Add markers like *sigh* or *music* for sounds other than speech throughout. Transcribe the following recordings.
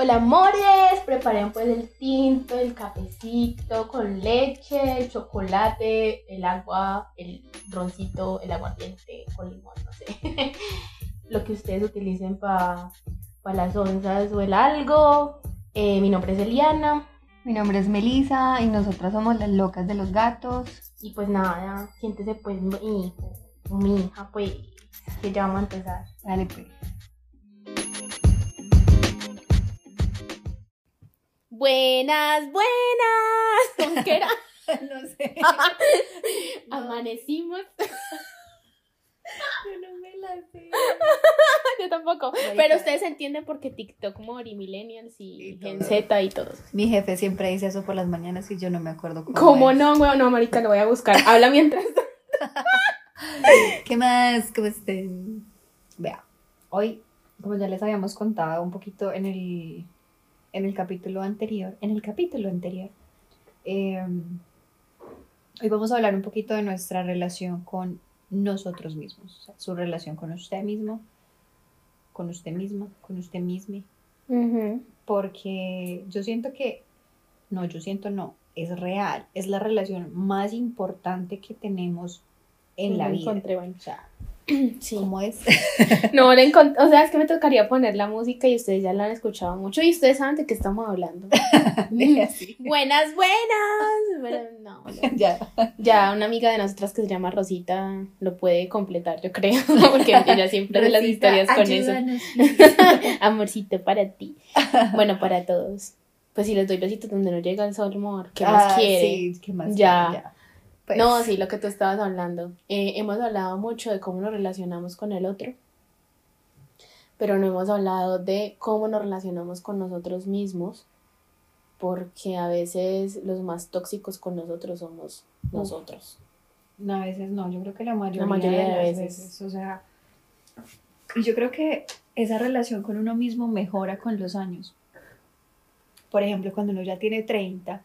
Hola amores, preparen pues el tinto, el cafecito con leche, el chocolate, el agua, el roncito, el aguardiente con limón, no sé. *laughs* Lo que ustedes utilicen para las onzas o el algo. Eh, mi nombre es Eliana. Mi nombre es Melisa y nosotras somos las locas de los gatos. Y pues nada, siéntese pues mi mi hija, pues, que ya vamos a empezar. Dale pues. Buenas, buenas. *laughs* ¿Cómo que era? no sé. *laughs* Amanecimos. *laughs* Yo no me la sé. Yo tampoco. Marica. Pero ustedes entienden porque TikTok Mori, Millennials y, Y Gen. Z y todos. Mi jefe siempre dice eso por las mañanas y yo no me acuerdo cómo. ¿Cómo es. no, weón? No, marica, lo voy a buscar. Habla mientras. ¿Qué más? ¿Cómo estén? Vea, hoy, como ya les habíamos contado un poquito en el, en el capítulo anterior, en el capítulo anterior, eh, hoy vamos a hablar un poquito de nuestra relación con nosotros mismos, o sea, su relación con usted mismo, con usted misma, con usted mismo, porque yo siento que, no, yo siento no, es real, es la relación más importante que tenemos en la vida. O sea, *clears throat* Sí. ¿cómo es? *laughs* No, le o sea, es que me tocaría poner la música y ustedes ya la han escuchado mucho y ustedes saben de qué estamos hablando. *laughs* *laughs* Buenas, buenas. Pero no, no. ya. Ya una amiga de nosotras que se llama Rosita lo puede completar, yo creo, porque ella siempre hace las historias con eso. Amorcito para ti. Bueno, para todos. Pues si les doy besitos donde no llega el sol, amor, ¿qué más Ah, quiere? Sí, ¿qué más Ya. quiere? Pues, No, sí, lo que tú estabas hablando. Eh, hemos hablado mucho de cómo nos relacionamos con el otro, pero no hemos hablado de cómo nos relacionamos con nosotros mismos, porque a veces los más tóxicos con nosotros somos nosotros. No, a veces no, yo creo que la mayoría, La mayoría de las veces. O sea, y yo creo que esa relación con uno mismo mejora con los años. Por ejemplo, cuando uno ya tiene 30,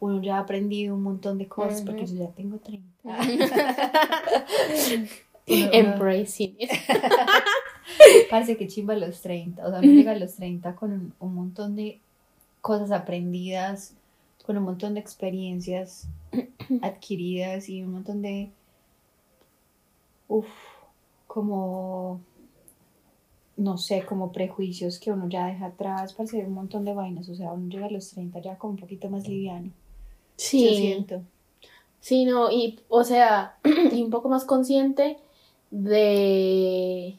uno ya ha aprendido un montón de cosas, porque yo ya tengo 30. Uno- uno- Embracing. *laughs* Parece que chimba los 30. O sea, uno llega a los 30 con un, un montón de cosas aprendidas, con un montón de experiencias adquiridas y un montón de. Uf, como. No sé, como prejuicios que uno ya deja atrás. Parece un montón de vainas. O sea, uno llega a los 30 ya como un poquito más liviano. Yo Sí, siento. sí, no, y o sea, *clears throat* y un poco más consciente de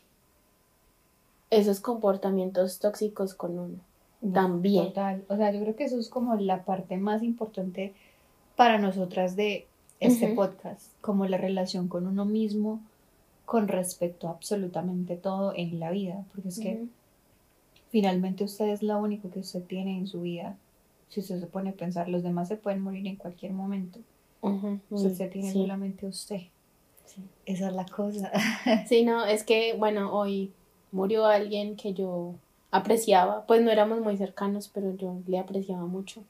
esos comportamientos tóxicos con uno. También. Total. O sea, yo creo que eso es como la parte más importante para nosotras de este podcast, como la relación con uno mismo con respecto a absolutamente todo en la vida, porque es que finalmente usted es lo único que usted tiene en su vida. Si usted se pone a pensar, los demás se pueden morir en cualquier momento. Ujú, Usted mm, se tiene sí, solamente usted. sí. Esa es la cosa. Sí, no, es que, bueno, hoy murió alguien que yo apreciaba, pues no éramos muy cercanos, pero yo le apreciaba mucho.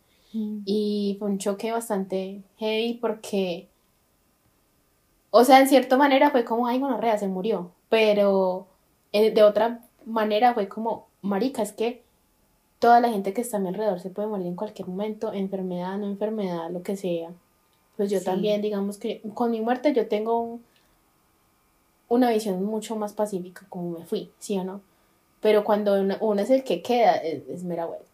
Y fue un choque bastante heavy porque, o sea, en cierta manera fue como, ay, bueno, rea, se murió, pero eh, de otra manera fue como, marica, es que toda la gente que está a mi alrededor se puede morir en cualquier momento, enfermedad, no enfermedad, lo que sea. Pues yo Sí. también, digamos que con mi muerte yo tengo un- una visión mucho más pacífica, como me fui, ¿sí o no? Pero cuando uno, uno es el que queda, es, es mera vuelta.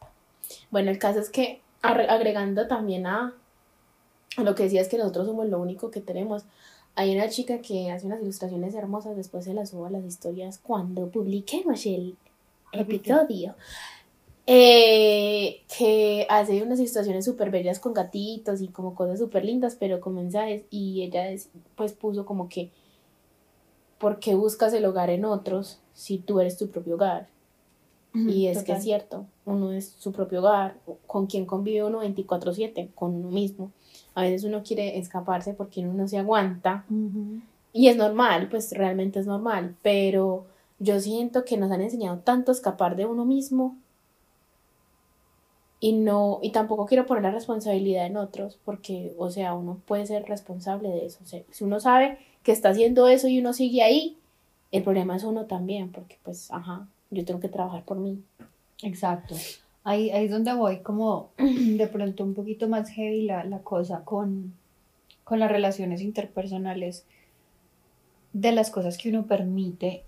Bueno, el caso es que agregando también a, a lo que decías que nosotros somos lo único que tenemos, hay una chica que hace unas ilustraciones hermosas, después se las subo a las historias cuando publiquemos el episodio. Eh, que hace unas ilustraciones súper bellas con gatitos y como cosas súper lindas, pero con mensajes. Y ella es- pues puso como que, ¿por qué buscas el hogar en otros si tú eres tu propio hogar? Y es que es cierto, uno es su propio hogar, con quien convive uno 24/7, con uno mismo. A veces uno quiere escaparse porque uno no se aguanta y es normal, pues realmente es normal, pero yo siento que nos han enseñado tanto a escapar de uno mismo y no, y tampoco quiero poner la responsabilidad en otros, porque, o sea, uno puede ser responsable de eso. O sea, si uno sabe que está haciendo eso y uno sigue ahí, el problema es uno también, porque pues, ajá, yo tengo que trabajar por mí. Exacto. Ahí, ahí es donde voy como *clears throat* de pronto un poquito más heavy la, la cosa con, con las relaciones interpersonales de las cosas que uno permite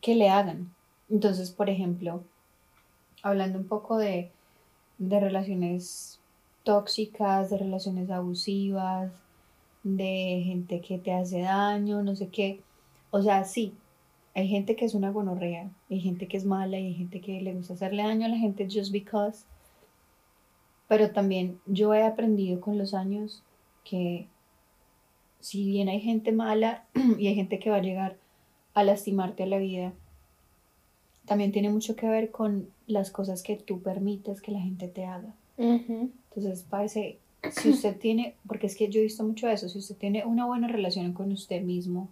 que le hagan. Entonces, por ejemplo, hablando un poco de, de relaciones tóxicas, de relaciones abusivas, de gente que te hace daño, no sé qué. O sea, sí, hay gente que es una gonorrea, hay gente que es mala hay gente que le gusta hacerle daño a la gente just because. Pero también yo he aprendido con los años que si bien hay gente mala *clears throat* y hay gente que va a llegar a lastimarte a la vida, también tiene mucho que ver con las cosas que tú permites que la gente te haga. Entonces, parece, si usted *clears throat* tiene, porque es que yo he visto mucho eso, si usted tiene una buena relación con usted mismo,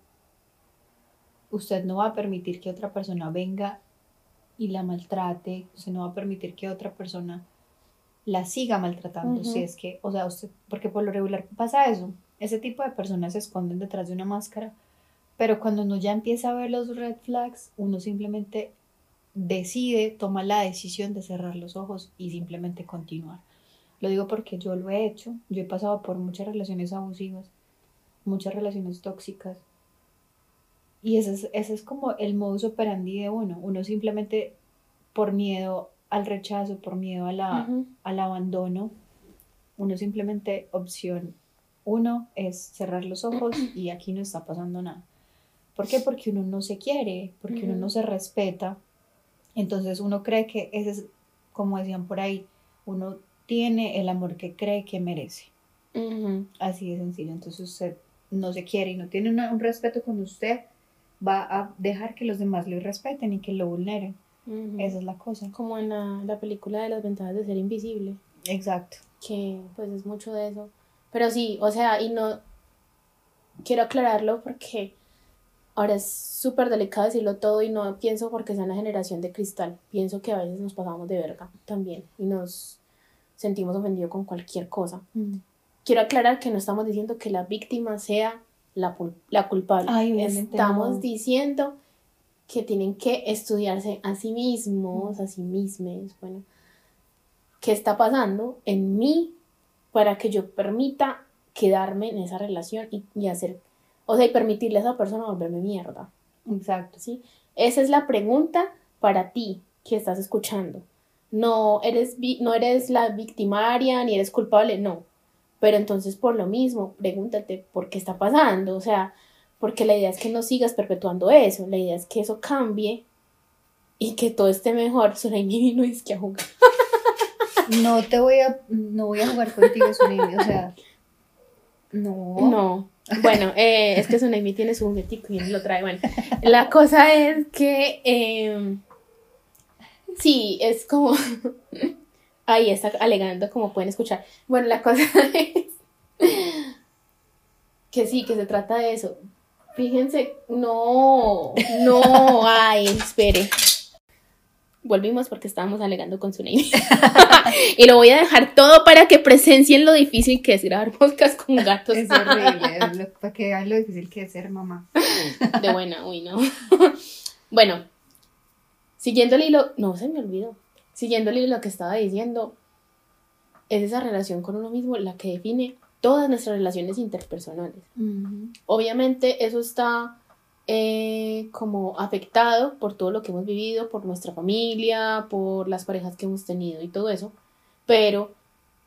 usted no va a permitir que otra persona venga y la maltrate, usted no va a permitir que otra persona la siga maltratando, si es que, o sea, usted, porque por lo regular pasa eso, ese tipo de personas se esconden detrás de una máscara, pero cuando uno ya empieza a ver los red flags, uno simplemente decide, toma la decisión de cerrar los ojos y simplemente continuar. Lo digo porque yo lo he hecho, yo he pasado por muchas relaciones abusivas, muchas relaciones tóxicas. Y ese es, ese es como el modus operandi de uno. Uno simplemente por miedo al rechazo, por miedo a la, al abandono, uno simplemente opción uno es cerrar los ojos y aquí no está pasando nada. ¿Por qué? Porque uno no se quiere, porque uno no se respeta. Entonces uno cree que ese es, como decían por ahí, uno tiene el amor que cree que merece. Así de sencillo. Entonces usted no se quiere y no tiene un respeto con usted, va a dejar que los demás lo respeten y que lo vulneren. Esa es la cosa. Como en la, la, película de las ventajas de ser invisible. Exacto. Que pues es mucho de eso. Pero sí, o sea, y no quiero aclararlo porque ahora es súper delicado decirlo todo y no pienso porque sea una generación de cristal. Pienso que a veces nos pasamos de verga también y nos sentimos ofendidos con cualquier cosa. Mm. Quiero aclarar que no estamos diciendo que la víctima sea la, la culpable. estamos diciendo que tienen que estudiarse a sí mismos, a sí mismos, bueno, qué está pasando en mí para que yo permita quedarme en esa relación y, hacer, o sea, y permitirle a esa persona volverme mierda. Exacto. ¿Sí? Esa es la pregunta para ti que estás escuchando. No eres, no eres la victimaria ni eres culpable, no. Pero entonces por lo mismo, pregúntate por qué está pasando. O sea, porque la idea es que no sigas perpetuando eso. La idea es que eso cambie y que todo esté mejor. Sunaimi *laughs* no es que a jugar. No te voy a, no voy a jugar contigo, Sunaimi, o sea, no. No. Bueno, eh, es que Sunaimi tiene su juguetico y él lo trae. Bueno, la cosa es que, eh, sí, es como, *laughs* ahí está alegando, como pueden escuchar. Bueno, la cosa *laughs* es que sí, que se trata de eso. Fíjense, no, no, ay, espere volvimos porque estábamos alegando con su *laughs* name. y lo voy a dejar todo para que presencien lo difícil que es grabar podcast con gatos. Es horrible, para que vean lo difícil que es ser mamá. De buena, uy, no. *laughs* bueno, siguiendo el hilo, no se me olvidó. Siguiendo el hilo lo que estaba diciendo, es esa relación con uno mismo la que define todas nuestras relaciones interpersonales. Obviamente eso está eh, como afectado por todo lo que hemos vivido, por nuestra familia, por las parejas que hemos tenido y todo eso, pero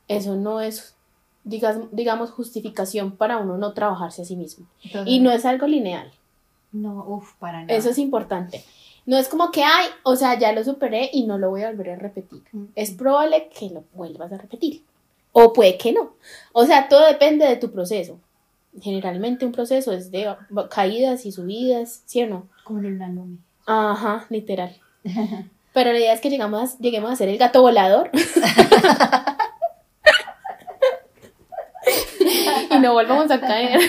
eso no es, digamos, justificación para uno no trabajarse a sí mismo. y no es algo lineal. No, uff, para nada. Eso es importante. No es como que, ay, o sea, ya lo superé y no lo voy a volver a repetir. Mm. Es probable que lo vuelvas a repetir. O puede que no. O sea, todo depende de tu proceso generalmente un proceso es de caídas y subidas, ¿sí o no? Como en una nube. Ajá, literal. *laughs* Pero la idea es que llegamos, lleguemos a ser el gato volador. y no volvamos a caer.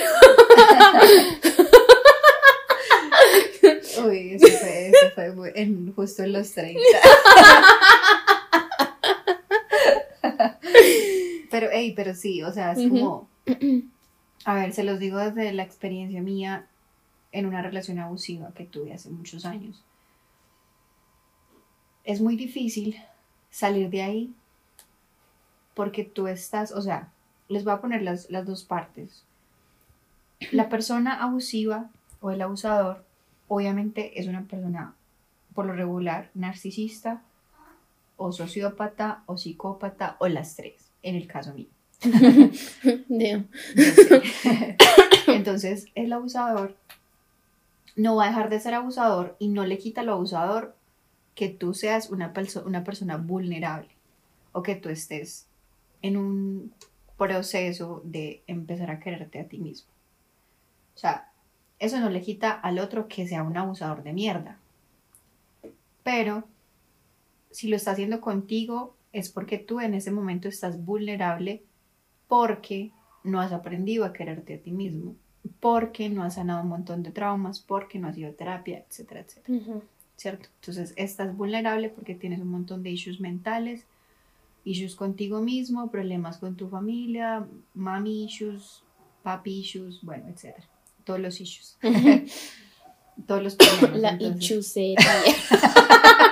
Uy, eso fue, eso fue en, justo en los 30. *laughs* pero, hey, pero sí, o sea, es como a ver, se los digo desde la experiencia mía en una relación abusiva que tuve hace muchos años. Es muy difícil salir de ahí porque tú estás, o sea, les voy a poner las, las dos partes. La persona abusiva o el abusador obviamente es una persona por lo regular narcisista o sociópata o psicópata o las tres, en el caso mío. *laughs* *coughs* Entonces, el abusador no va a dejar de ser abusador y no le quita lo abusador que tú seas una, una persona vulnerable o que tú estés en un proceso de empezar a quererte a ti mismo. O sea, eso no le quita al otro que sea un abusador de mierda. Pero si lo está haciendo contigo es porque tú en ese momento estás vulnerable porque no has aprendido a quererte a ti mismo, porque no has sanado un montón de traumas, porque no has ido a terapia, etcétera, etcétera. Ujú. ¿Cierto? Entonces estás vulnerable porque tienes un montón de issues mentales, issues contigo mismo, problemas con tu familia, mami issues, papi issues, bueno, etcétera. Todos los issues. *laughs* Todos los problemas. La entonces-. *laughs*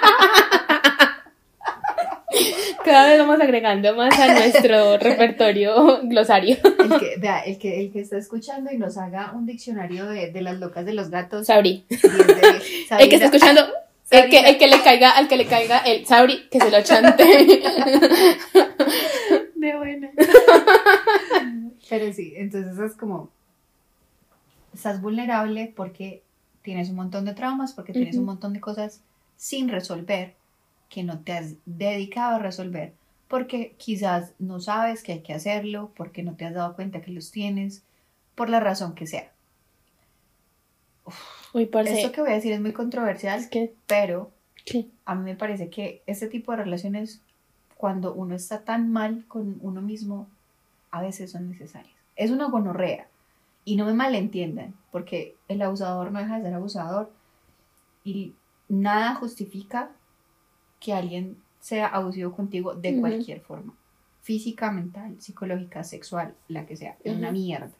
Cada vez vamos agregando más a nuestro *laughs* repertorio glosario. El que, vea, el que, el que está escuchando y nos haga un diccionario de, de las locas de los gatos. Sabri. 10 de 10. *laughs* El que está escuchando, el que, el que le caiga, al que le caiga el Sabri, que se lo chante. De buena. Pero sí, entonces es como. Estás vulnerable porque tienes un montón de traumas, porque tienes un montón de cosas sin resolver que no te has dedicado a resolver, porque quizás no sabes que hay que hacerlo, porque no te has dado cuenta que los tienes, por la razón que sea. Uy, parce. Esto que voy a decir es muy controversial, Es que, pero ¿qué? a mí me parece que este tipo de relaciones, cuando uno está tan mal con uno mismo, a veces son necesarias. Es una gonorrea. Y no me malentiendan, porque el abusador no deja de ser abusador y nada justifica que alguien sea abusivo contigo de cualquier forma. Física, mental, psicológica, sexual, la que sea. Es una mierda.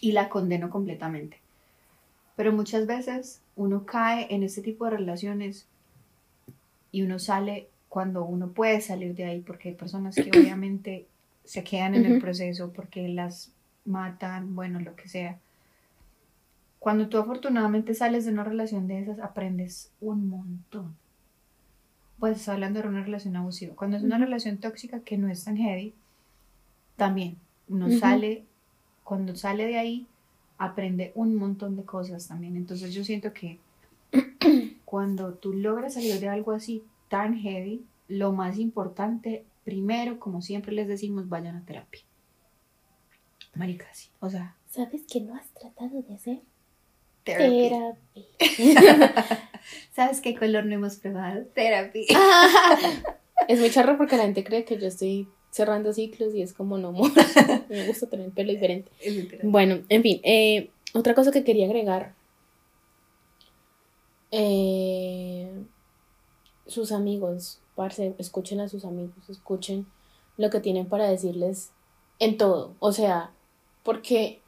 Y la condeno completamente. Pero muchas veces uno cae en este tipo de relaciones y uno sale cuando uno puede salir de ahí, porque hay personas que *clears throat* obviamente se quedan en el proceso porque las matan, bueno, lo que sea. Cuando tú afortunadamente sales de una relación de esas, aprendes un montón. Pues estoy hablando de una relación abusiva. Cuando es una relación tóxica que no es tan heavy, también uno Ujú. sale, cuando sale de ahí, aprende un montón de cosas también. Entonces yo siento que *coughs* cuando tú logras salir de algo así tan heavy, lo más importante, primero, como siempre les decimos, vayan a terapia. Marica, sí. O sea, ¿Sabes que no has tratado de hacer? Terapia. *laughs* ¿Sabes qué color no hemos probado? Terapia. *laughs* Es muy charro porque la gente cree que yo estoy cerrando ciclos y es como no, amor. *laughs* Me gusta tener el pelo diferente. Bueno, en fin, eh, otra cosa que quería agregar. eh, sus amigos, parce, escuchen a sus amigos, escuchen lo que tienen para decirles en todo. O sea, porque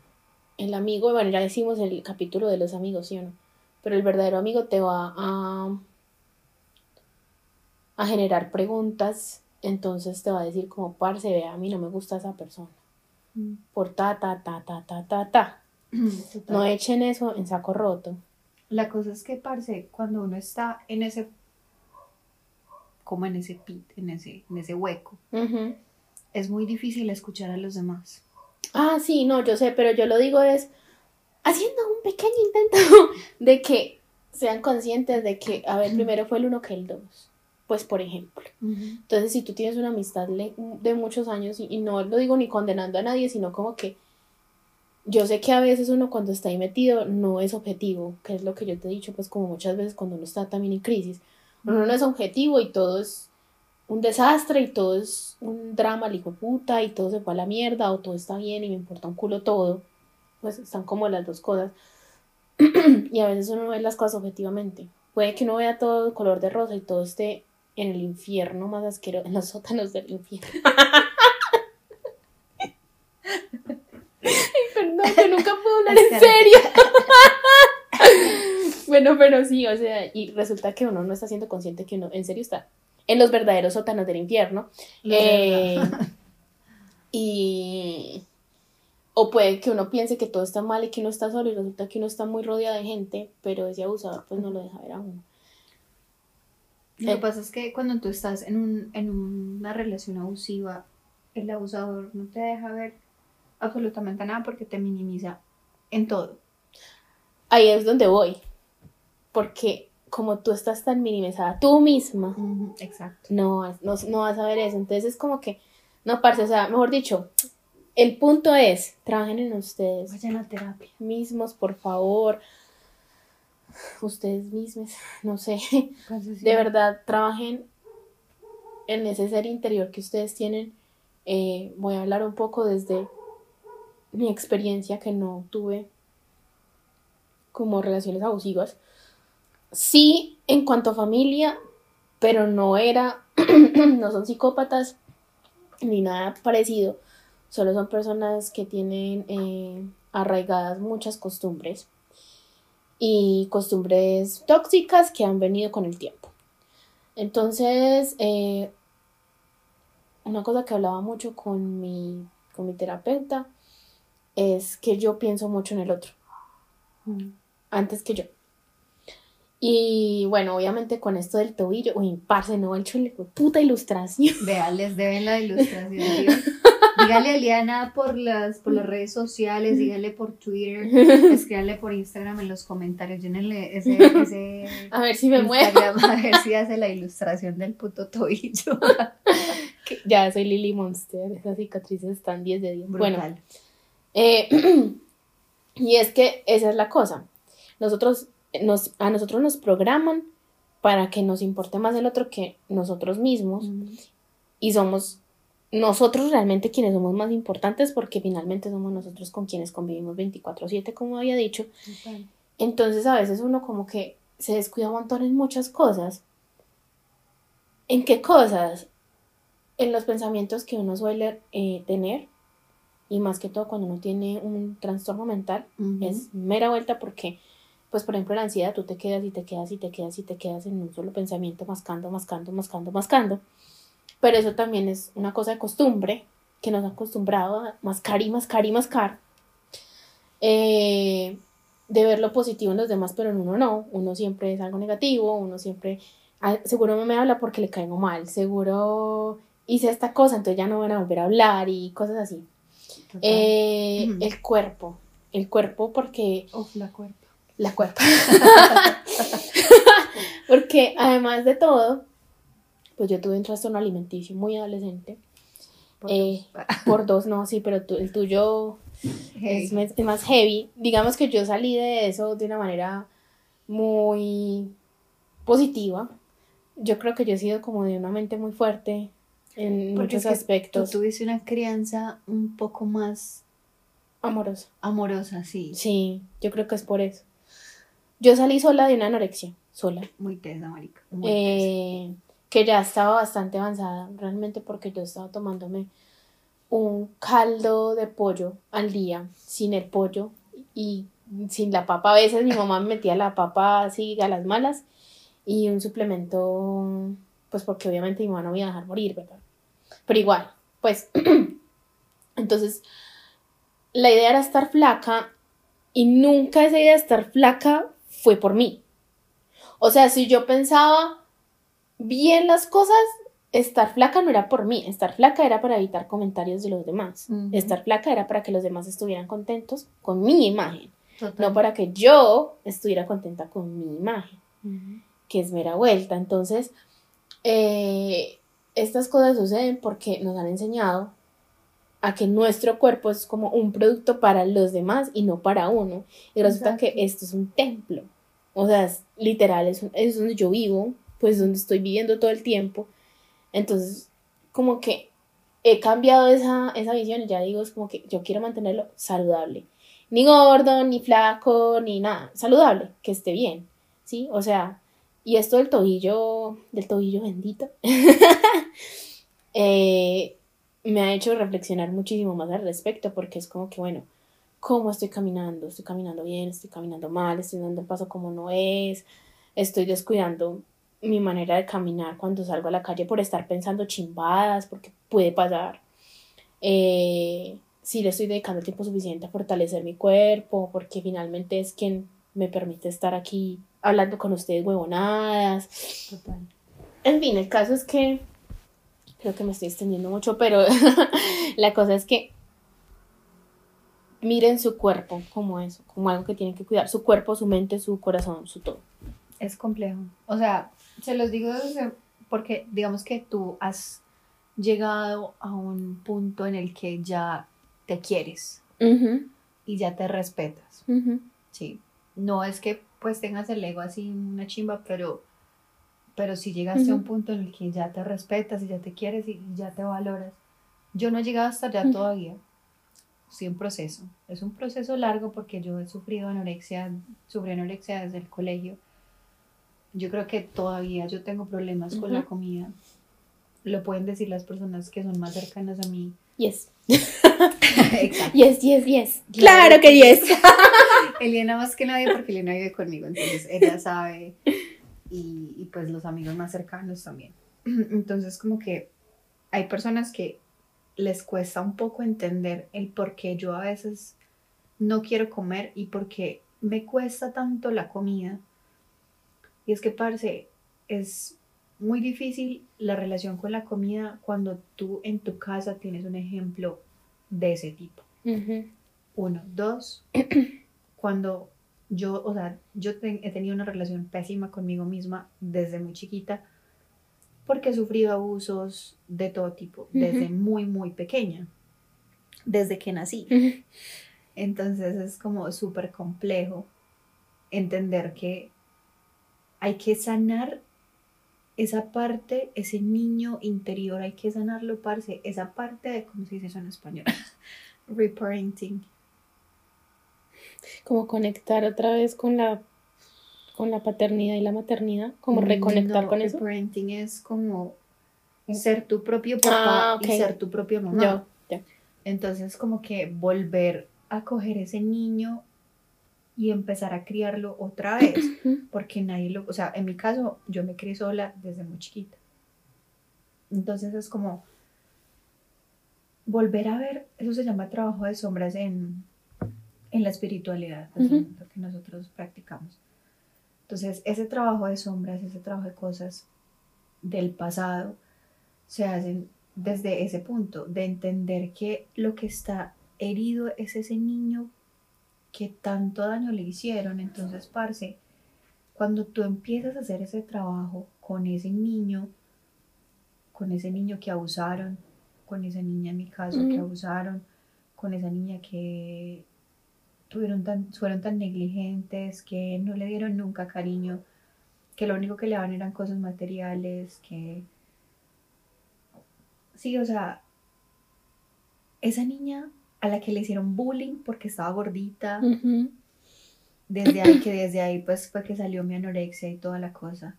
el amigo, bueno, ya decimos el capítulo de los amigos, ¿sí o no? Pero el verdadero amigo te va a, a generar preguntas, entonces te va a decir como, parce, ve, a mí no me gusta esa persona Mm. por ta, ta, ta, ta, ta, ta, ta. *clears throat* No echen eso en saco roto. La cosa es que, parce, cuando uno está en ese, como en ese pit, en ese, en ese hueco, es muy difícil escuchar a los demás. Ah, sí, no, yo sé, pero yo lo digo es haciendo un pequeño intento *laughs* de que sean conscientes de que, a ver, primero fue el uno que el dos. Pues, por ejemplo. Entonces, si tú tienes una amistad de muchos años, y, y no lo digo ni condenando a nadie, sino como que yo sé que a veces uno cuando está ahí metido no es objetivo, que es lo que yo te he dicho, pues como muchas veces cuando uno está también en crisis, uno no es objetivo y todo es un desastre y todo es un drama, el hijo puta, y todo se fue a la mierda, o todo está bien y me importa un culo todo. Pues están como las dos cosas. *clears throat* y a veces uno no ve las cosas objetivamente. Puede que uno vea todo color de rosa y todo esté en el infierno más asqueroso, en los sótanos del infierno. *laughs* Ay, perdón, que nunca puedo hablar en serio. *laughs* bueno, pero sí, o sea, y resulta que uno no está siendo consciente que uno en serio está en los verdaderos sótanos del infierno. Eh, *laughs* y. O puede que uno piense que todo está mal y que uno está solo y resulta que uno está muy rodeado de gente, pero ese abusador pues no lo deja ver a uno. Lo que Eh. pasa es que cuando tú estás en, un, en una relación abusiva, el abusador no te deja ver absolutamente nada porque te minimiza en todo. Ahí es donde voy. Porque como tú estás tan minimizada tú misma, Exacto. no, no, no vas a ver eso. Entonces es como que, no, parce, o sea, mejor dicho, el punto es, trabajen en ustedes Vayan a terapia. mismos, por favor. Ustedes mismos, no sé. Entonces, De verdad, trabajen en ese ser interior que ustedes tienen. Eh, voy a hablar un poco desde mi experiencia que no tuve como relaciones abusivas. Sí, en cuanto a familia, pero no era, *clears throat* no son psicópatas ni nada parecido. Solo son personas que tienen eh, arraigadas muchas costumbres y costumbres tóxicas que han venido con el tiempo. Entonces, eh, una cosa que hablaba mucho con mi, con mi terapeuta es que yo pienso mucho en el otro, Mm. antes que yo. Y bueno, obviamente con esto del tobillo, uy, parce, no, el chule, puta ilustración. *laughs* Vea, les deben la ilustración. *laughs* tío. Dígale a Liana por las, por las redes sociales, dígale por Twitter, *laughs* escríbanle por Instagram en los comentarios, llénenle ese, ese A ver si me muevo. Instagram a ver si hace la ilustración del puto tobillo. Ya soy Lily Monster, esas cicatrices están 10 de 10. Bueno. Eh, *clears throat* y es que esa es la cosa. Nosotros, nos, a nosotros nos programan para que nos importe más el otro que nosotros mismos. Mm. Y somos nosotros realmente quienes somos más importantes porque finalmente somos nosotros con quienes convivimos 24/7, como había dicho. Brutal. Entonces a veces uno como que se descuida un montón en muchas cosas. ¿En qué cosas? En los pensamientos que uno suele eh, tener. Y más que todo cuando uno tiene un trastorno mental. Es mera vuelta porque, pues por ejemplo, la ansiedad, tú te quedas y te quedas y te quedas y te quedas en un solo pensamiento, mascando, mascando, mascando, mascando. Pero eso también es una cosa de costumbre que nos ha acostumbrado a mascar y mascar y mascar. Eh, de ver lo positivo en los demás, pero en uno no. Uno siempre es algo negativo, uno siempre, ah, seguro no me habla porque le caigo mal, seguro hice esta cosa, entonces ya no van a volver a hablar y cosas así. Eh. El cuerpo, el cuerpo porque Uf, la cuerpo. La cuerpa. *laughs* porque además de todo, pues yo tuve un trastorno alimenticio muy adolescente. Por Eh, dos. *laughs* por dos, no, sí, pero tu- el tuyo es, más- es más heavy. Digamos que yo salí de eso de una manera muy positiva. Yo creo que yo he sido como de una mente muy fuerte en Porque muchos es que aspectos. Tú tuviste una crianza un poco más Amorosa. amorosa, sí. Sí, yo creo que es por eso. Yo salí sola de una anorexia, sola. Muy tesa, marica. muy tesa. eh, que ya estaba bastante avanzada, realmente porque yo estaba tomándome un caldo de pollo al día, sin el pollo y sin la papa. A veces mi mamá me metía la papa así a las malas y un suplemento, pues porque obviamente mi mamá no me iba a dejar morir, ¿verdad? Pero igual, pues, *clears throat* entonces, la idea era estar flaca y nunca esa idea de estar flaca fue por mí. O sea, si yo pensaba bien las cosas, estar flaca no era por mí, estar flaca era para evitar comentarios de los demás. Estar flaca era para que los demás estuvieran contentos con mi imagen, Total. no para que yo estuviera contenta con mi imagen, que es mera vuelta. Entonces, eh, estas cosas suceden porque nos han enseñado a que nuestro cuerpo es como un producto para los demás y no para uno. Y resulta Exacto. que esto es un templo. O sea, es literal, es, un- es donde yo vivo, pues donde estoy viviendo todo el tiempo. Entonces, como que he cambiado esa, esa visión y ya digo, es como que yo quiero mantenerlo saludable. Ni gordo, ni flaco, ni nada. Saludable, que esté bien. ¿Sí? O sea, y esto del tobillo, del tobillo bendito, *laughs* eh, me ha hecho reflexionar muchísimo más al respecto porque es como que, bueno, ¿cómo estoy caminando? ¿Estoy caminando bien? ¿Estoy caminando mal? ¿Estoy dando el paso como no es? ¿Estoy descuidando mi manera de caminar cuando salgo a la calle por estar pensando chimbadas, porque puede pasar. Eh, si le estoy dedicando tiempo suficiente a fortalecer mi cuerpo, porque finalmente es quien me permite estar aquí hablando con ustedes huevonadas. Total. En fin, el caso es que creo que me estoy extendiendo mucho, pero *laughs* la cosa es que miren su cuerpo como eso, como algo que tienen que cuidar, su cuerpo, su mente, su corazón, su todo. Es complejo. O sea, se los digo porque digamos que tú has llegado a un punto en el que ya te quieres y ya te respetas. Sí. No es que pues tengas el ego así una chimba, pero, pero si llegaste a un punto en el que ya te respetas y ya te quieres y ya te valoras. Yo no he llegado hasta allá todavía. Sí, un proceso. Es un proceso largo porque yo he sufrido anorexia, sufrí anorexia desde el colegio. Yo creo que todavía yo tengo problemas con la comida. Lo pueden decir las personas que son más cercanas a mí. *laughs* Yes. Yes, yes, yes. Claro, que yes. *laughs* Eliana más que nadie porque Eliana vive conmigo, entonces ella sabe y, y pues los amigos más cercanos también. *clears throat* Entonces como que hay personas que les cuesta un poco entender el por qué yo a veces no quiero comer y por qué me cuesta tanto la comida. Y es que, parce, es muy difícil la relación con la comida cuando tú en tu casa tienes un ejemplo de ese tipo. Uno. Dos, *clears throat* cuando yo, o sea, yo he tenido una relación pésima conmigo misma desde muy chiquita porque he sufrido abusos de todo tipo desde muy, muy pequeña, desde que nací. Entonces es como súper complejo entender que hay que sanar esa parte, ese niño interior, hay que sanarlo, parce, esa parte de, ¿cómo se dice eso en español? *laughs* Reparenting como conectar otra vez con la con la paternidad y la maternidad, como reconectar con eso. Parenting es como ser tu propio papá ah, y ser tu propia mamá. Entonces como que volver a coger ese niño y empezar a criarlo otra vez, *clears throat* porque nadie lo, o sea, en mi caso yo me crié sola desde muy chiquita. Entonces es como volver a ver, eso se llama trabajo de sombras en, en la espiritualidad, lo que nosotros practicamos. Entonces, ese trabajo de sombras, ese trabajo de cosas del pasado, se hacen desde ese punto, de entender que lo que está herido es ese niño que tanto daño le hicieron. Entonces, parce, cuando tú empiezas a hacer ese trabajo con ese niño, con ese niño que abusaron, con esa niña en mi caso que abusaron, con esa niña que tuvieron tan, fueron tan negligentes, que no le dieron nunca cariño, que lo único que le daban eran cosas materiales, que... Sí, o sea, esa niña a la que le hicieron bullying porque estaba gordita, desde ahí, que desde ahí pues fue que salió mi anorexia y toda la cosa.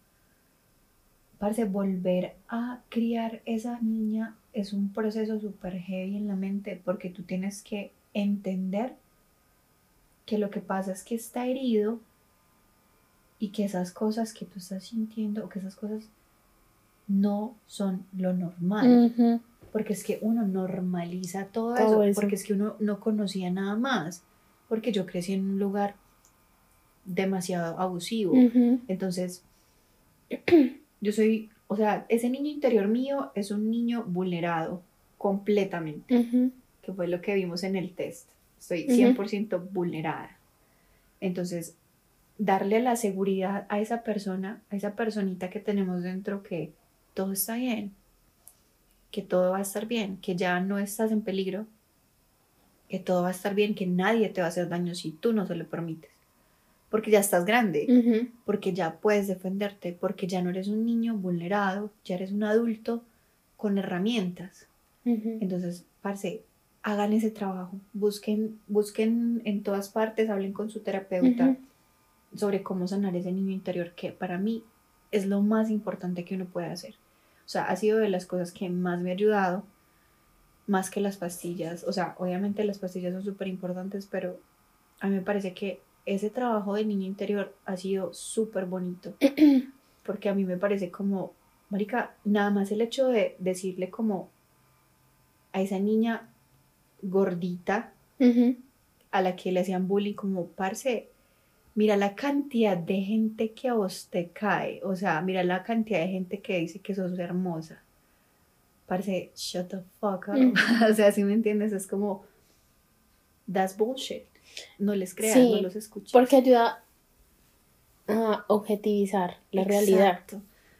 Parece volver a criar esa niña es un proceso súper heavy en la mente porque tú tienes que entender que lo que pasa es que está herido y que esas cosas que tú estás sintiendo o que esas cosas no son lo normal. Porque es que uno normaliza todo, eso, porque es que uno no conocía nada más, porque yo crecí en un lugar demasiado abusivo. Entonces, *clears throat* yo soy, o sea, ese niño interior mío es un niño vulnerado completamente, que fue lo que vimos en el test. Estoy 100% vulnerada. Entonces, darle la seguridad a esa persona, a esa personita que tenemos dentro que todo está bien, que todo va a estar bien, que ya no estás en peligro, que todo va a estar bien, que nadie te va a hacer daño si tú no se lo permites. Porque ya estás grande, porque ya puedes defenderte, porque ya no eres un niño vulnerado, ya eres un adulto con herramientas. Entonces, parce, hagan ese trabajo, busquen, busquen en todas partes, hablen con su terapeuta sobre cómo sanar ese niño interior, que para mí es lo más importante que uno puede hacer. O sea, ha sido de las cosas que más me ha ayudado, más que las pastillas. O sea, obviamente las pastillas son súper importantes, pero a mí me parece que ese trabajo de niño interior ha sido súper bonito. *clears throat* porque a mí me parece como, marica, nada más el hecho de decirle como a esa niña gordita a la que le hacían bullying como, parce, mira la cantidad de gente que a vos te cae, o sea, mira la cantidad de gente que dice que sos hermosa. Parce, shut the fuck up. Mm. *laughs* o sea, si me entiendes, es como, that's bullshit. No les creas, Sí, no los escuches. Porque ayuda a objetivizar la realidad.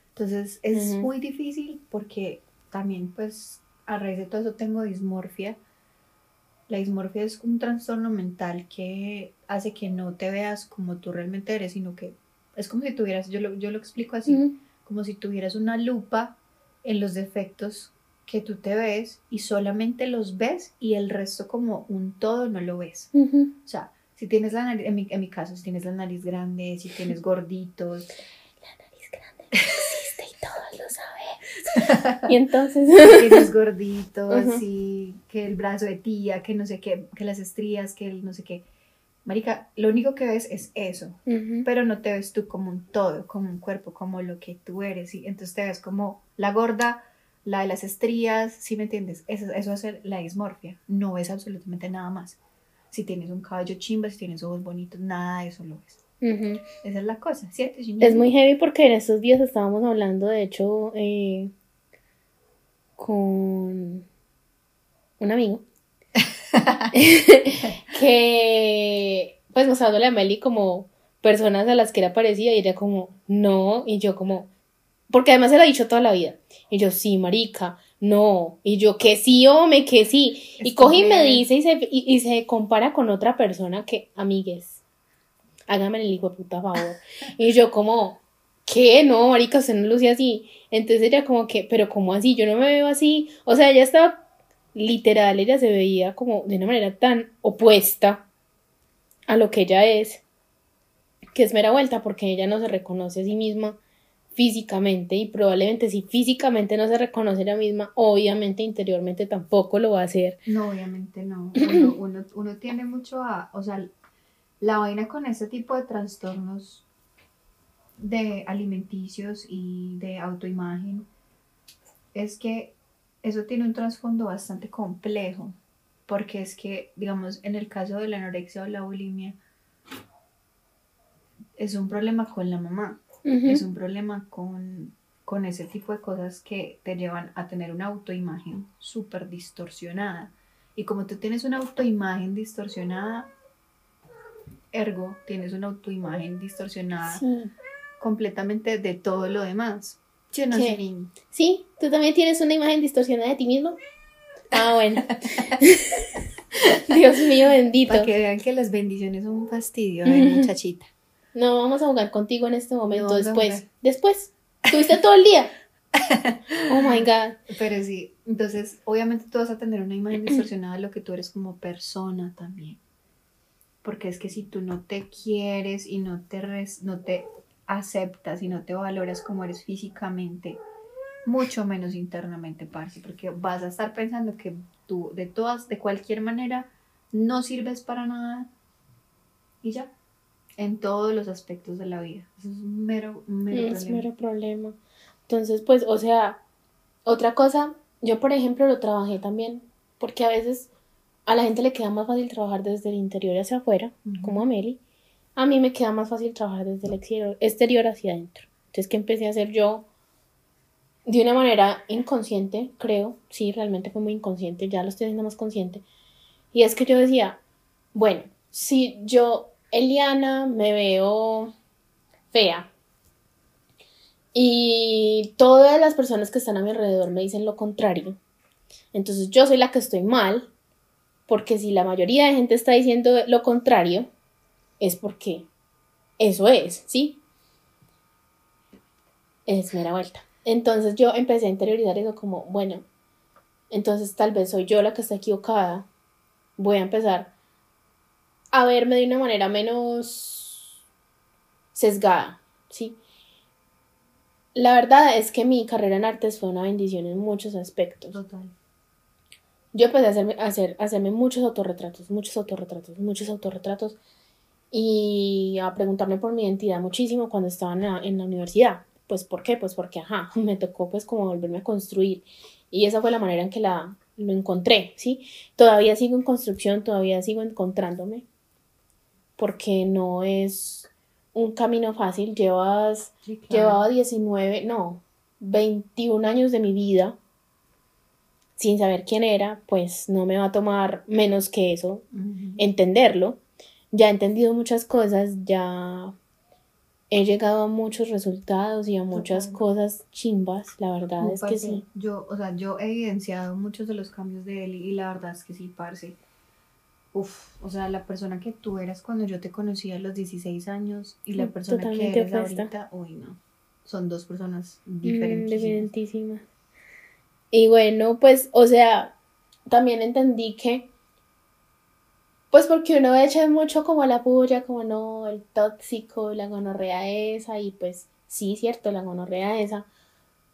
Entonces es muy difícil porque también pues a raíz de todo eso tengo dismorfia. La dismorfia es un trastorno mental que hace que no te veas como tú realmente eres, sino que es como si tuvieras, yo lo, yo lo explico así, como si tuvieras una lupa en los defectos que tú te ves y solamente los ves y el resto como un todo no lo ves. O sea, si tienes la nariz, en mi, en mi caso, si tienes la nariz grande, si tienes gorditos, La nariz grande *laughs* no existe y todos lo sabemos. *laughs* y entonces. si *laughs* tienes gorditos, Ujú. y que el brazo de tía, que no sé qué, que las estrías, que el no sé qué. Marica, lo único que ves es eso, Ujú. pero no te ves tú como un todo, como un cuerpo, como lo que tú eres, y entonces te ves como la gorda, la de las estrías, ¿sí me entiendes? Eso, eso es la dismorfia, no ves absolutamente nada más. Si tienes un cabello chimba, si tienes ojos bonitos, nada de eso lo ves. Ujú. Esa es la cosa, ¿cierto? Es muy heavy porque en estos días estábamos hablando, de hecho, eh, con un amigo. *laughs* *laughs* Que pues mostrándole a Meli como personas a las que era parecida y ella como no y yo como porque además se lo ha dicho toda la vida. Y yo sí marica no y yo que sí hombre que sí y coge y me dice y se, y, y se compara con otra persona que amigues hágame el hijo de puta favor y yo como ¿qué? No, marica, usted no luce así. Entonces ella como que, pero ¿cómo así? Yo no me veo así. O sea, ella estaba, literal, ella se veía como de una manera tan opuesta a lo que ella es, que es mera vuelta porque ella no se reconoce a sí misma físicamente y probablemente si físicamente no se reconoce a ella misma, obviamente interiormente tampoco lo va a hacer. No, obviamente no. Uno, uno, uno tiene mucho a, o sea, la vaina con ese tipo de trastornos de alimenticios y de autoimagen es que eso tiene un trasfondo bastante complejo, porque es que, digamos, en el caso de la anorexia o la bulimia, es un problema con la mamá, es un problema con, con ese tipo de cosas que te llevan a tener una autoimagen súper distorsionada. Y como tú tienes una autoimagen distorsionada, ergo tienes una autoimagen distorsionada Sí. Completamente de todo lo demás. ¿Sí. ¿Tú también tienes una imagen distorsionada de ti mismo? Ah, bueno. *laughs* Dios mío bendito. Para que vean que las bendiciones son un fastidio, ¿eh, muchachita. No, vamos a jugar contigo en este momento. después. Después. Tuviste todo el día. *laughs* Oh my God. Pero sí, entonces obviamente tú vas a tener una imagen *clears throat* distorsionada de lo que tú eres como persona también. Porque es que si tú no te quieres y no te, res- no te aceptas y no te valoras como eres físicamente, mucho menos internamente, parce, porque vas a estar pensando que tú de todas, de cualquier manera, no sirves para nada y ya, en todos los aspectos de la vida. Eso es un mero, mero Es problema. mero problema. Entonces, pues, o sea, otra cosa, yo por ejemplo lo trabajé también, porque a veces a la gente le queda más fácil trabajar desde el interior hacia afuera, como a Meli. A mí me queda más fácil trabajar desde el exterior, exterior hacia adentro. Entonces, ¿qué empecé a hacer yo? De una manera inconsciente, creo, sí, realmente fue muy inconsciente, ya lo estoy haciendo más consciente. Y es que yo decía, bueno, si yo, Eliana, me veo fea, y todas las personas que están a mi alrededor me dicen lo contrario. Entonces yo soy la que estoy mal, porque si la mayoría de gente está diciendo lo contrario, es porque eso es, ¿sí? Es mera vuelta. Entonces yo empecé a interiorizar eso como, bueno, entonces tal vez soy yo la que está equivocada. Voy a empezar a verme de una manera menos sesgada, ¿sí? La verdad es que mi carrera en artes fue una bendición en muchos aspectos. Total. Yo empecé a hacerme, a hacer, a hacerme muchos autorretratos, muchos autorretratos, muchos autorretratos y a preguntarme por mi identidad muchísimo cuando estaba en la, en la universidad, Pues, ¿por qué? Pues porque, ajá, *laughs* me tocó pues como volverme a construir. Y esa fue la manera en que la, lo encontré, ¿sí? Todavía sigo en construcción, todavía sigo encontrándome, porque no es un camino fácil. Llevas, Llevaba 19, no, 21 años de mi vida sin saber quién era, pues no me va a tomar menos que eso entenderlo. Ya he entendido muchas cosas, ya he llegado a muchos resultados y a muchas cosas chimbas, la verdad es que sí. Yo, o sea, yo he evidenciado muchos de los cambios de él y la verdad es que sí, parce. Uf, o sea, la persona que tú eras cuando yo te conocí a los 16 años y la mm, persona que eres ahorita, uy, no. Son dos personas mm, diferentísimas. Y bueno, pues, o sea, también entendí que pues porque uno echa mucho como la puya, como no, el tóxico, la gonorrea esa, y pues sí, cierto, la gonorrea esa.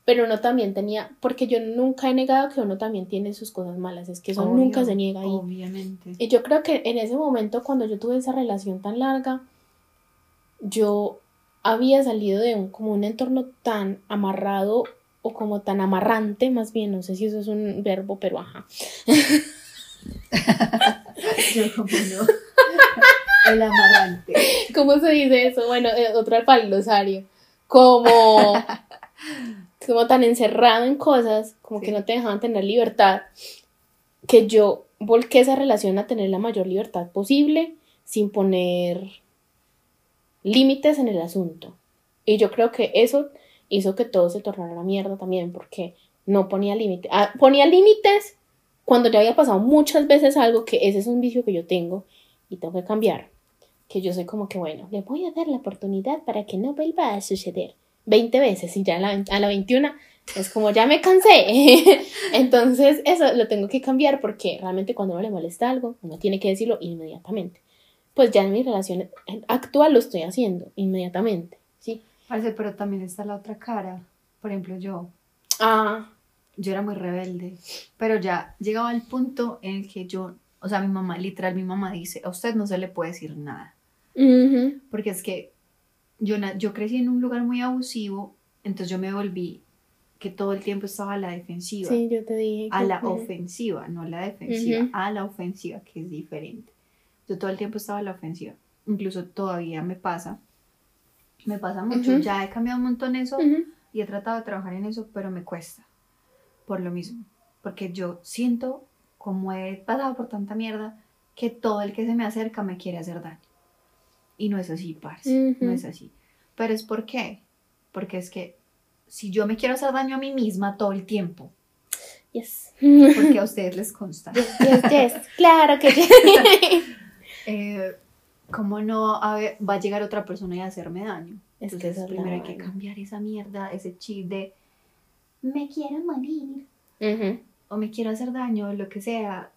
Pero uno también tenía, porque yo nunca he negado que uno también tiene sus cosas malas, es que eso nunca se niega ahí. Obviamente. Y yo creo que en ese momento, cuando yo tuve esa relación tan larga, yo había salido de un, como un entorno tan amarrado o como tan amarrante, más bien, no sé si eso es un verbo, pero ajá. *laughs* Yo *laughs* como no. El amarrante. ¿Cómo se dice eso? Bueno, eh, otro glosario. Como, como tan encerrado en cosas, como que no te dejaban tener libertad, que yo volqué esa relación a tener la mayor libertad posible sin poner límites en el asunto. Y yo creo que eso hizo que todo se tornara una mierda también, porque no ponía límites. Ah, ponía límites cuando ya había pasado muchas veces algo que ese es un vicio que yo tengo y tengo que cambiar, que yo soy como que, bueno, le voy a dar la oportunidad para que no vuelva a suceder 20 veces y ya a la, a la 21 es como ya me cansé. *laughs* Entonces eso lo tengo que cambiar porque realmente cuando uno le molesta algo, uno tiene que decirlo inmediatamente. Pues ya en mi relación actual lo estoy haciendo inmediatamente, ¿sí? Parece, pero también está la otra cara. Por ejemplo, yo. Ah yo era muy rebelde, pero ya llegaba al punto en el que yo, o sea, mi mamá, literal, mi mamá dice, a usted no se le puede decir nada. Porque es que yo, yo crecí en un lugar muy abusivo, entonces yo me volví que todo el tiempo estaba a la defensiva. Sí, yo te dije. A la ofensiva, no a la defensiva, a la ofensiva, que es diferente. Yo todo el tiempo estaba a la ofensiva. Incluso todavía me pasa. Me pasa mucho. Ya he cambiado un montón eso y he tratado de trabajar en eso, pero me cuesta por lo mismo. Porque yo siento, como he pasado por tanta mierda, que todo el que se me acerca me quiere hacer daño. Y no es así, parce. No es así. Pero es por qué. Porque es que si yo me quiero hacer daño a mí misma todo el tiempo. Yes. Porque a *laughs* ustedes les consta. Yes, yes, Claro que sí. *laughs* eh, ¿Cómo no va a llegar otra persona y a hacerme daño? Entonces, primero hay que cambiar esa mierda, ese chip de me quiero morir o me quiero hacer daño, lo que sea.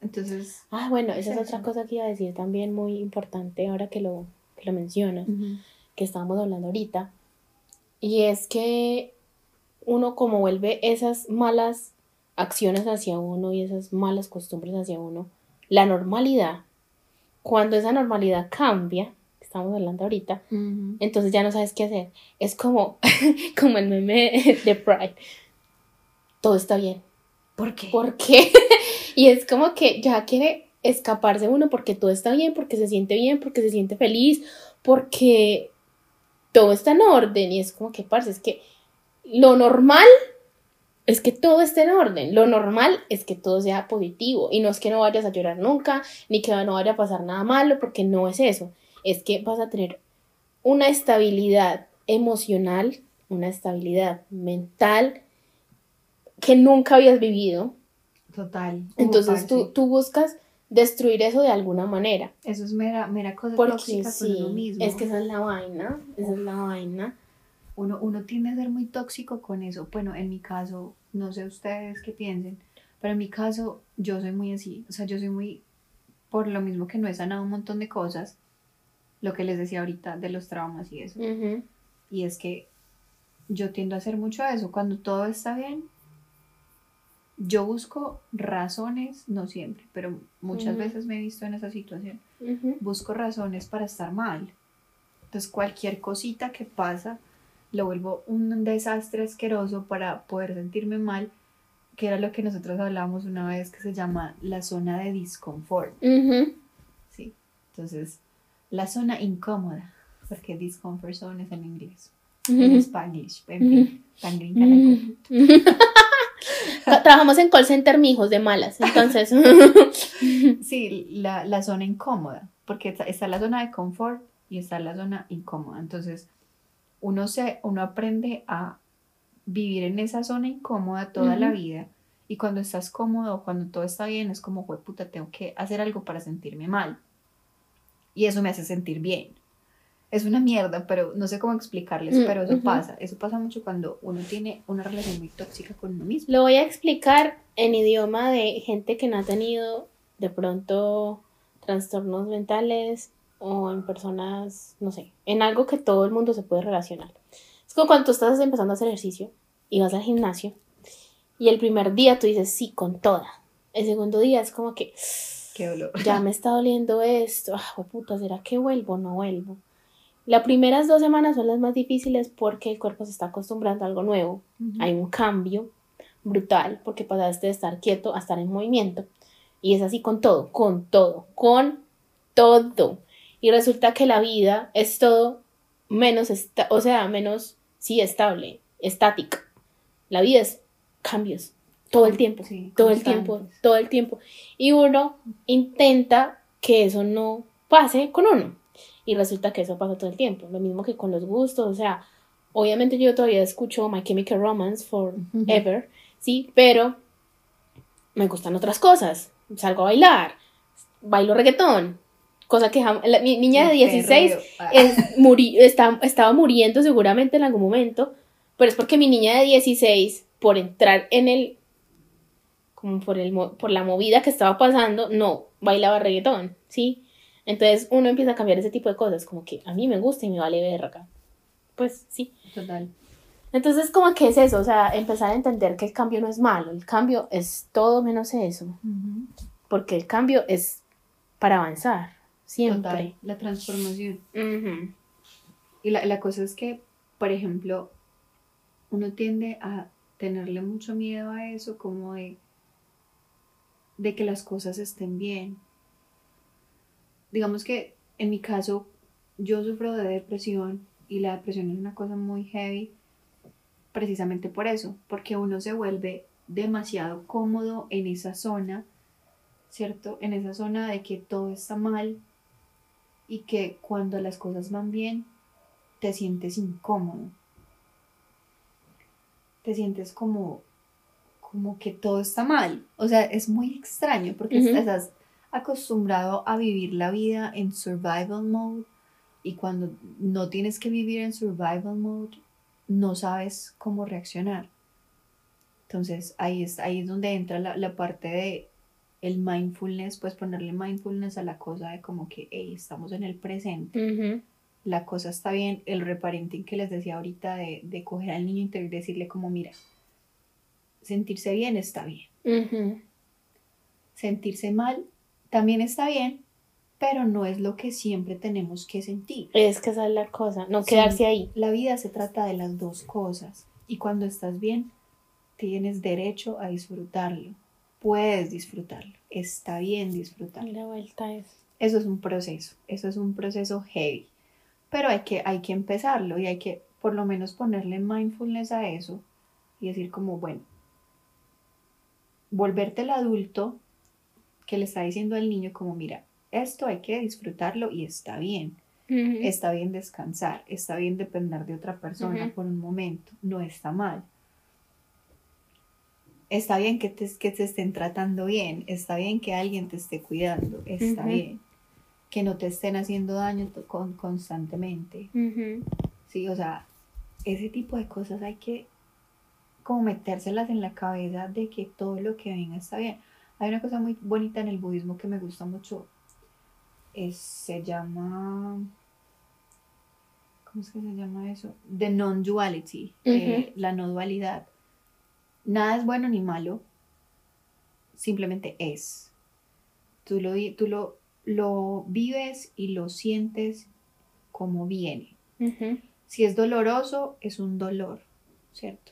Entonces. Ah, bueno, esa es, otra cosa que iba a decir también muy importante ahora que lo, que lo mencionas, que estábamos hablando ahorita. Y es que uno como vuelve esas malas acciones hacia uno y esas malas costumbres hacia uno, la normalidad, cuando esa normalidad cambia, estamos hablando ahorita, entonces ya no sabes qué hacer. Es como, *laughs* como el meme de Pride. Todo está bien. ¿Por qué? ¿Por qué? *laughs* y es como que ya quiere escaparse uno porque todo está bien, porque se siente bien, porque se siente feliz, porque todo está en orden. Y es como que, parce, es que lo normal es que todo esté en orden. Lo normal es que todo sea positivo. Y no es que no vayas a llorar nunca, ni que no vaya a pasar nada malo, porque no es eso es que vas a tener una estabilidad emocional, una estabilidad mental que nunca habías vivido. Total. Entonces tú, tú, buscas destruir eso de alguna manera. Eso es mera, mera cosa tóxica con uno mismo. Es que esa es la vaina, esa es la vaina. Uno, uno tiende a ser muy tóxico con eso. Bueno, en mi caso, no sé ustedes qué piensen, pero en mi caso yo soy muy así. O sea, yo soy muy, por lo mismo que no he sanado un montón de cosas, lo que les decía ahorita de los traumas y eso. Y es que yo tiendo a hacer mucho eso. Cuando todo está bien, yo busco razones, no siempre, pero muchas veces me he visto en esa situación. Busco razones para estar mal. Entonces cualquier cosita que pasa, lo vuelvo un desastre asqueroso para poder sentirme mal, que era lo que nosotros hablábamos una vez que se llama la zona de disconfort. Sí, entonces la zona incómoda, porque discomfort zone es en inglés, en spanglish, en fin, *laughs* Trabajamos en call center, mijos, de malas, entonces. *laughs* sí, la, la zona incómoda, porque está, la zona de confort y está la zona incómoda. Entonces, uno, se, uno aprende a vivir en esa zona incómoda toda la vida. Y cuando estás cómodo, cuando todo está bien, es como, puta, tengo que hacer algo para sentirme mal. Y eso me hace sentir bien es una mierda, pero no sé cómo explicarles, mm, pero eso pasa. Eso pasa mucho cuando uno tiene una relación muy tóxica con uno mismo. Lo voy a explicar en idioma de gente que no ha tenido de pronto trastornos mentales o en personas, no sé, en algo que todo el mundo se puede relacionar. Es como cuando tú estás empezando a hacer ejercicio y vas al gimnasio y el primer día tú dices sí con toda. El segundo día es como que Qué dolor. ya me está doliendo esto. Ah, puta, ¿será que vuelvo o no vuelvo? Las primeras dos semanas son las más difíciles porque el cuerpo se está acostumbrando a algo nuevo. Hay un cambio brutal porque pasaste de estar quieto a estar en movimiento. Y es así con todo, con todo, con todo. Y resulta que la vida es todo menos, o sea, menos, sí, estable, estática. La vida es cambios, todo el tiempo, todo el tiempo, todo el tiempo. Y uno intenta que eso no pase con uno. Y resulta que eso pasa todo el tiempo. Lo mismo que con los gustos. O sea, obviamente yo todavía escucho My Chemical Romance forever, ¿sí? Pero me gustan otras cosas. Salgo a bailar, bailo reggaetón. Cosa que mi niña de 16 es, está, estaba muriendo seguramente en algún momento, pero es porque mi niña de 16, por entrar en el, como por, el, por la movida que estaba pasando, no bailaba reggaetón, ¿sí? Entonces uno empieza a cambiar ese tipo de cosas, como que a mí me gusta y me vale verga. Pues sí. Total. Entonces, como que es eso, o sea, empezar a entender que el cambio no es malo, el cambio es todo menos eso. Porque el cambio es para avanzar, siempre. Total, la transformación. Y la, la cosa es que, por ejemplo, uno tiende a tenerle mucho miedo a eso, como de, de que las cosas estén bien digamos que en mi caso yo sufro de depresión y la depresión es una cosa muy heavy precisamente por eso, porque uno se vuelve demasiado cómodo en esa zona, ¿cierto? En esa zona de que todo está mal y que cuando las cosas van bien te sientes incómodo. Te sientes como como que todo está mal. O sea, es muy extraño porque estás acostumbrado a vivir la vida en survival mode y cuando no tienes que vivir en survival mode, no sabes cómo reaccionar. Entonces ahí es, ahí es donde entra la, parte de el mindfulness, pues ponerle mindfulness a la cosa de como que, hey, estamos en el presente, la cosa está bien, el reparenting que les decía ahorita de, de coger al niño interior y decirle como, mira, sentirse bien está bien. Sentirse mal también está bien, pero no es lo que siempre tenemos que sentir. Es que esa es la cosa, no quedarse ahí. La vida se trata de las dos cosas y cuando estás bien, tienes derecho a disfrutarlo. Puedes disfrutarlo, está bien disfrutarlo. La vuelta es. Eso es un proceso, eso es un proceso heavy, pero hay que, hay que empezarlo y hay que por lo menos ponerle mindfulness a eso y decir como, bueno, volverte el adulto que le está diciendo al niño como, mira, esto hay que disfrutarlo y está bien. Está bien descansar, está bien depender de otra persona por un momento, no está mal. Está bien que te, que te estén tratando bien, está bien que alguien te esté cuidando, está bien. Que no te estén haciendo daño con, constantemente. Sí, o sea, ese tipo de cosas hay que como metérselas en la cabeza de que todo lo que venga está bien. Hay una cosa muy bonita en el budismo que me gusta mucho. se llama. ¿Cómo es que se llama eso? The non-duality, eh, la no dualidad. Nada es bueno ni malo, simplemente es. Tú lo, tú lo, vives y lo sientes como viene. Si es doloroso, es un dolor, ¿cierto?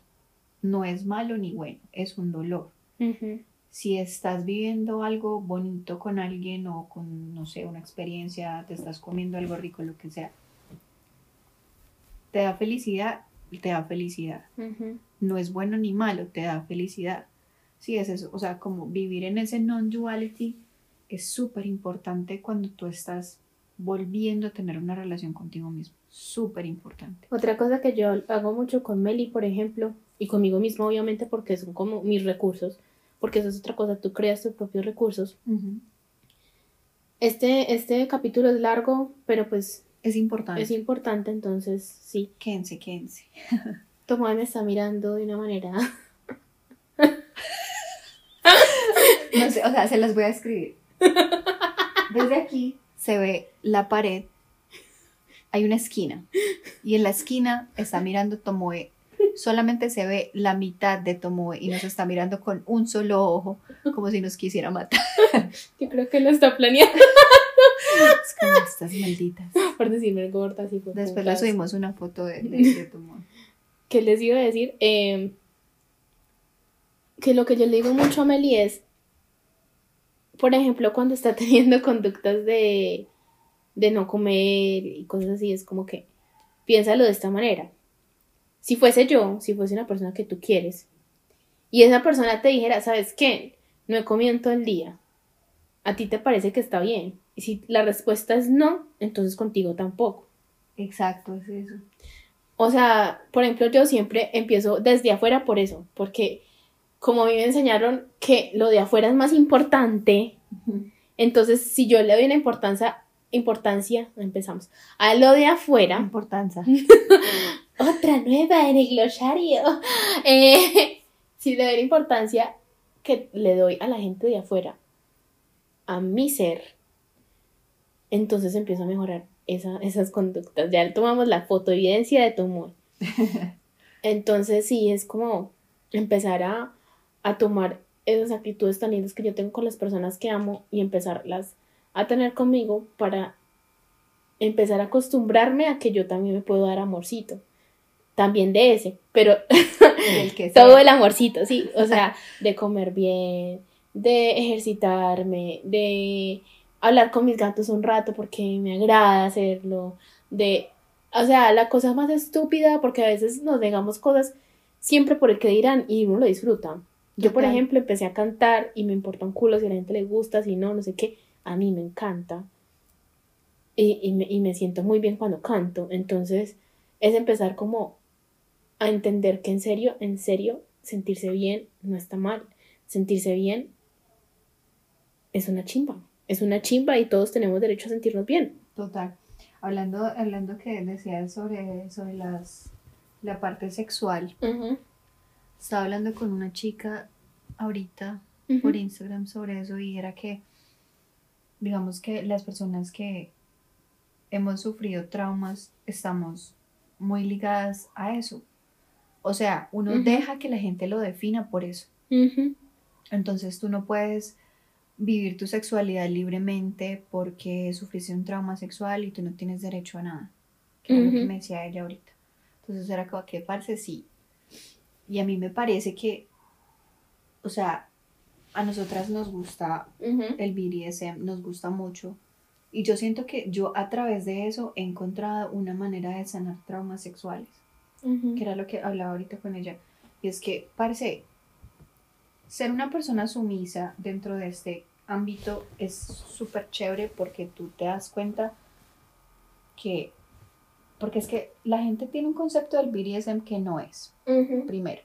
No es malo ni bueno, es un dolor. Si estás viviendo algo bonito con alguien o con, no sé, una experiencia, te estás comiendo algo rico, lo que sea, te da felicidad, te da felicidad. No es bueno ni malo, te da felicidad. Sí, es eso. O sea, como vivir en ese non-duality es súper importante cuando tú estás volviendo a tener una relación contigo mismo. Súper importante. Otra cosa que yo hago mucho con Meli, por ejemplo, y conmigo mismo, obviamente, porque son como mis recursos, porque eso es otra cosa, tú creas tus propios recursos. Este, este capítulo es largo, pero pues Es importante. es importante, entonces sí. Quédense, quédense. *laughs* Tomás me está mirando de una manera. No sé, o sea, se las voy a escribir. Desde aquí se ve la pared. Hay una esquina. Y en la esquina está mirando Tomoe. Solamente se ve la mitad de Tomoe y nos está mirando con un solo ojo, como si nos quisiera matar. *laughs* Yo creo que lo está planeando Es como estas malditas. por decirme gorda. Así fue Después le subimos una foto de, de, de Tomoe. *laughs* ¿Qué les iba a decir? Eh, que lo que yo le digo mucho a Meli es, por ejemplo, cuando está *laughs* teniendo conductas de, de no comer y cosas así, es como que piénsalo de esta manera. Si fuese yo, si fuese una persona que tú quieres, y esa persona te dijera, ¿sabes qué? No he comido en todo el día. ¿A ti te parece que está bien? Y si la respuesta es no, entonces contigo tampoco. Exacto, es eso. O sea, por ejemplo, yo siempre empiezo desde afuera por eso, porque como a mí me enseñaron que lo de afuera es más importante, entonces si yo le doy una importancia, importancia, empezamos, a lo de afuera, Importancia. *laughs* otra nueva en el glosario, *laughs* eh, si le doy la importancia que le doy a la gente de afuera, a mi ser, entonces empiezo a mejorar esa- esas conductas. Ya tomamos la foto evidencia de tu humor. *laughs* Entonces sí, es como empezar a, a tomar esas actitudes tan lindas que yo tengo con las personas que amo y empezarlas a tener conmigo para empezar a acostumbrarme a que yo también me puedo dar amorcito. También de ese, pero *laughs* El que *laughs* sea. todo el amorcito, sí. O sea, de comer bien, de ejercitarme, de hablar con mis gatos un rato porque me agrada hacerlo, de, o sea, la cosa más estúpida porque a veces nos negamos cosas siempre por el que dirán y uno lo disfruta. Yo, por Total. ejemplo, empecé a cantar y me importa un culo si a la gente le gusta, si no, no sé qué. A mí me encanta. Y, y me, y me siento muy bien cuando canto. Entonces, es empezar como a entender que en serio, en serio, sentirse bien no está mal. Sentirse bien es una chimba. Es una chimba y todos tenemos derecho a sentirnos bien. Total. Hablando, hablando que decías sobre, sobre las, la parte sexual. Estaba hablando con una chica ahorita por Instagram sobre eso y era que, digamos que las personas que hemos sufrido traumas estamos muy ligadas a eso. O sea, uno deja que la gente lo defina por eso. Entonces tú no puedes vivir tu sexualidad libremente porque sufriste un trauma sexual y tú no tienes derecho a nada. Que era lo que me decía ella ahorita. Entonces era como que parce sí. Y a mí me parece que, o sea, a nosotras nos gusta el BDSM, nos gusta mucho. Y yo siento que yo a través de eso he encontrado una manera de sanar traumas sexuales Que era lo que hablaba ahorita con ella, y es que, parece, ser una persona sumisa dentro de este ámbito es súper chévere porque tú te das cuenta que, porque es que la gente tiene un concepto del BDSM que no es, primero.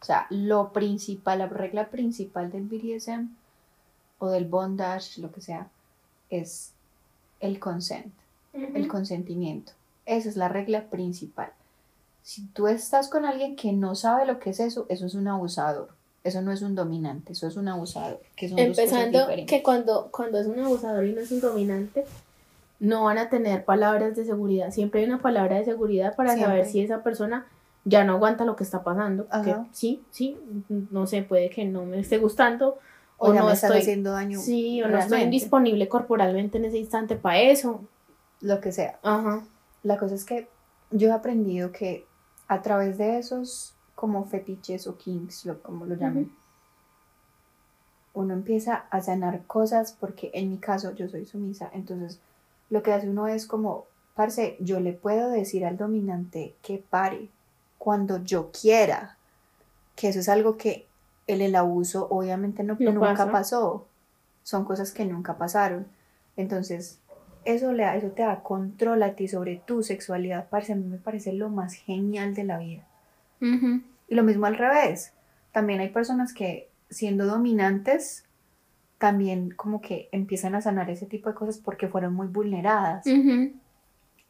O sea, lo principal, la regla principal del BDSM o del bondage, lo que sea, es el consent el consentimiento. Esa es la regla principal. Si tú estás con alguien que no sabe lo que es eso, eso es un abusador. Eso no es un dominante, eso es un abusador. Que son Empezando que cuando, cuando es un abusador y no es un dominante, no van a tener palabras de seguridad. Siempre hay una palabra de seguridad para Siempre. saber si esa persona ya no aguanta lo que está pasando. Que sí, sí, no sé, puede que no me esté gustando o, no me estoy- haciendo daño. Sí, o no estoy disponible corporalmente en ese instante para eso. Lo que sea. Ajá. La cosa es que yo he aprendido que a través de esos como fetiches o kinks, lo, como lo llamen, uno empieza a sanar cosas porque en mi caso yo soy sumisa, entonces lo que hace uno es como, parce, yo le puedo decir al dominante que pare cuando yo quiera, que eso es algo que en el abuso obviamente no, No nunca pasa. pasó, son cosas que nunca pasaron, entonces eso, le, da- eso te da control a ti sobre tu sexualidad, parce, a mí me parece lo más genial de la vida. Y lo mismo al revés. También hay personas que siendo dominantes también como que empiezan a sanar ese tipo de cosas porque fueron muy vulneradas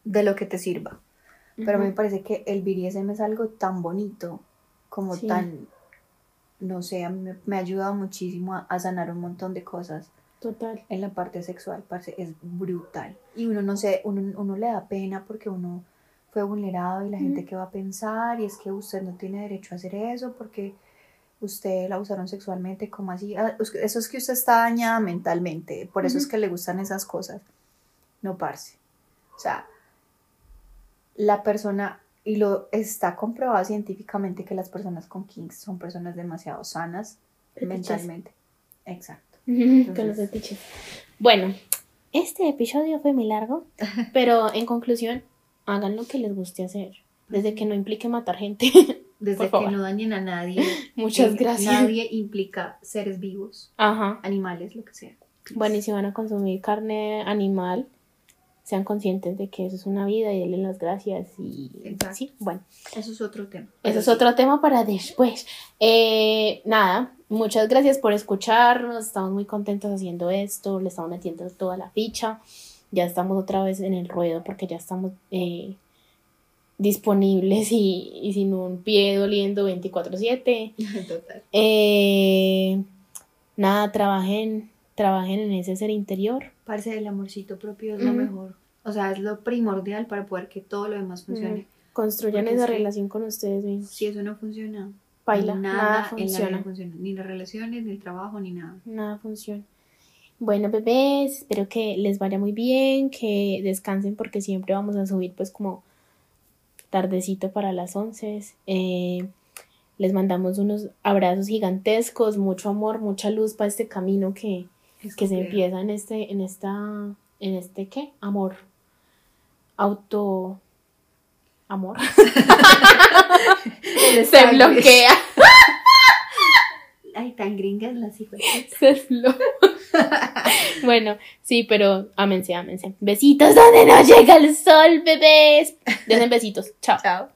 de lo que te sirva. Pero a mí me parece que el BDSM es algo tan bonito, como Sí. tan, no sé, a mí me, me ha ayudado muchísimo a, a sanar un montón de cosas Total. en la parte sexual, parce, es brutal. Y uno no sé, uno, uno le da pena porque uno fue vulnerado y la gente que va a pensar y es que usted no tiene derecho a hacer eso porque usted la usaron sexualmente, como así? Ah, Eso es que usted está dañada mentalmente, por eso es que le gustan esas cosas. No, parce. O sea, la persona, y lo está comprobado científicamente que las personas con kinks son personas demasiado sanas mentalmente. Exacto. Con los fetiches. Bueno, este episodio fue muy largo, *laughs* pero en conclusión, hagan lo que les guste hacer. Desde que no implique matar gente. *laughs* Desde Por que favor. no dañen a nadie. *laughs* Muchas eh, gracias. Nadie implica seres vivos, Ajá. animales, lo que sea. Bueno, y si van a consumir carne animal, sean conscientes de que eso es una vida y denle las gracias. Y Exacto. sí, bueno. Eso es otro tema. Eso es sí, otro tema para después. Eh, nada, muchas gracias por escucharnos. Estamos muy contentos haciendo esto. Le estamos metiendo toda la ficha. Ya estamos otra vez en el ruedo porque ya estamos eh, disponibles y, y sin un pie doliendo 24/7. *laughs* Total. Eh, nada, trabajen, trabajen en ese ser interior. Parce, el amorcito propio es lo mejor. O sea, es lo primordial para poder que todo lo demás funcione. Construyan Porque esa relación con ustedes mismos. Si eso no funciona, Paila, nada, nada en la funciona. vida funciona. Ni las relaciones, ni el trabajo, ni nada. Nada funciona. Bueno, bebés, espero que les vaya muy bien, que descansen porque siempre vamos a subir pues como tardecito para las 11. Eh, les mandamos unos abrazos gigantescos, mucho amor, mucha luz para este camino que, Es que se empieza en este, en esta, en este qué? Amor. Auto amor. *laughs* Se bloquea. Ay, tan gringas las hijas. Se bueno, sí, pero ámense, ámense. Besitos donde no llega el sol, bebés. Desen besitos. Chao. Chao.